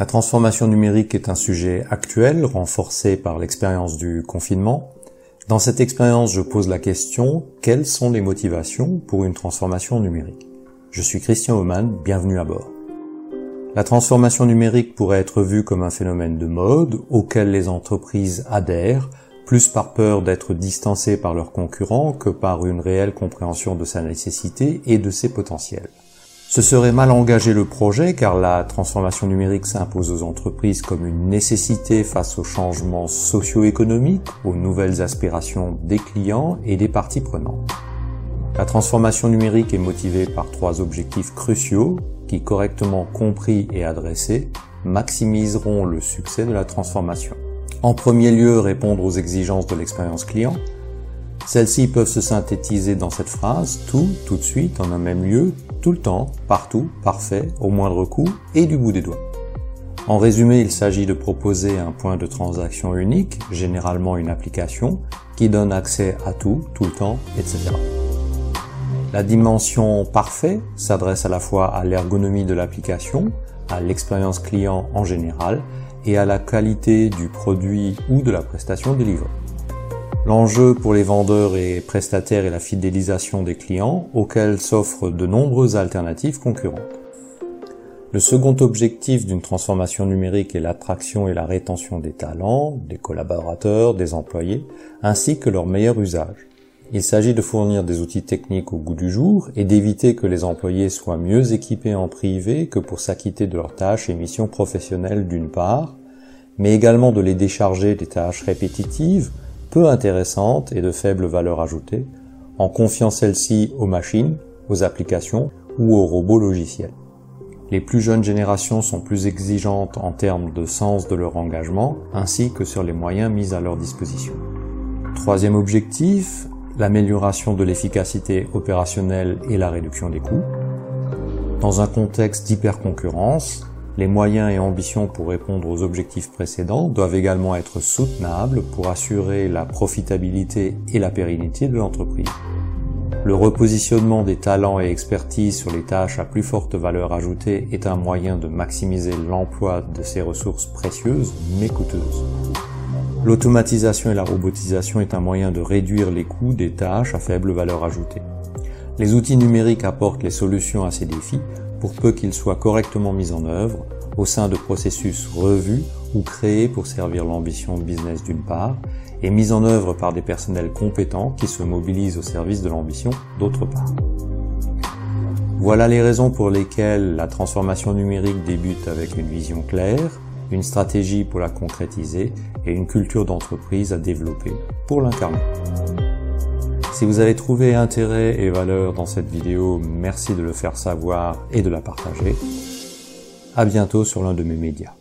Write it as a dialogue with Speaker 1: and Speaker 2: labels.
Speaker 1: La transformation numérique est un sujet actuel, renforcé par l'expérience du confinement. Dans cette expérience, je pose la question, quelles sont les motivations pour une transformation numérique? Je suis Christian Oman, bienvenue à bord. La transformation numérique pourrait être vue comme un phénomène de mode auquel les entreprises adhèrent, plus par peur d'être distancées par leurs concurrents que par une réelle compréhension de sa nécessité et de ses potentiels. Ce serait mal engager le projet car la transformation numérique s'impose aux entreprises comme une nécessité face aux changements socio-économiques, aux nouvelles aspirations des clients et des parties prenantes. La transformation numérique est motivée par trois objectifs cruciaux qui, correctement compris et adressés, maximiseront le succès de la transformation. En premier lieu, répondre aux exigences de l'expérience client, celles-ci peuvent se synthétiser dans cette phrase tout, tout de suite, en un même lieu, tout le temps, partout, parfait, au moindre coût et du bout des doigts. En résumé, il s'agit de proposer un point de transaction unique, généralement une application, qui donne accès à tout, tout le temps, etc. La dimension parfait s'adresse à la fois à l'ergonomie de l'application, à l'expérience client en général et à la qualité du produit ou de la prestation délivrée. L'enjeu pour les vendeurs et prestataires est la fidélisation des clients auxquels s'offrent de nombreuses alternatives concurrentes. Le second objectif d'une transformation numérique est l'attraction et la rétention des talents, des collaborateurs, des employés, ainsi que leur meilleur usage. Il s'agit de fournir des outils techniques au goût du jour et d'éviter que les employés soient mieux équipés en privé que pour s'acquitter de leurs tâches et missions professionnelles d'une part, mais également de les décharger des tâches répétitives, peu intéressantes et de faible valeur ajoutée, en confiant celles-ci aux machines, aux applications ou aux robots logiciels. Les plus jeunes générations sont plus exigeantes en termes de sens de leur engagement, ainsi que sur les moyens mis à leur disposition. Troisième objectif, l'amélioration de l'efficacité opérationnelle et la réduction des coûts. Dans un contexte d'hyperconcurrence, les moyens et ambitions pour répondre aux objectifs précédents doivent également être soutenables pour assurer la profitabilité et la pérennité de l'entreprise. Le repositionnement des talents et expertises sur les tâches à plus forte valeur ajoutée est un moyen de maximiser l'emploi de ces ressources précieuses mais coûteuses. L'automatisation et la robotisation est un moyen de réduire les coûts des tâches à faible valeur ajoutée. Les outils numériques apportent les solutions à ces défis pour peu qu'ils soient correctement mis en œuvre au sein de processus revus ou créés pour servir l'ambition business d'une part, et mis en œuvre par des personnels compétents qui se mobilisent au service de l'ambition d'autre part. Voilà les raisons pour lesquelles la transformation numérique débute avec une vision claire, une stratégie pour la concrétiser et une culture d'entreprise à développer pour l'incarner. Si vous avez trouvé intérêt et valeur dans cette vidéo, merci de le faire savoir et de la partager. À bientôt sur l'un de mes médias.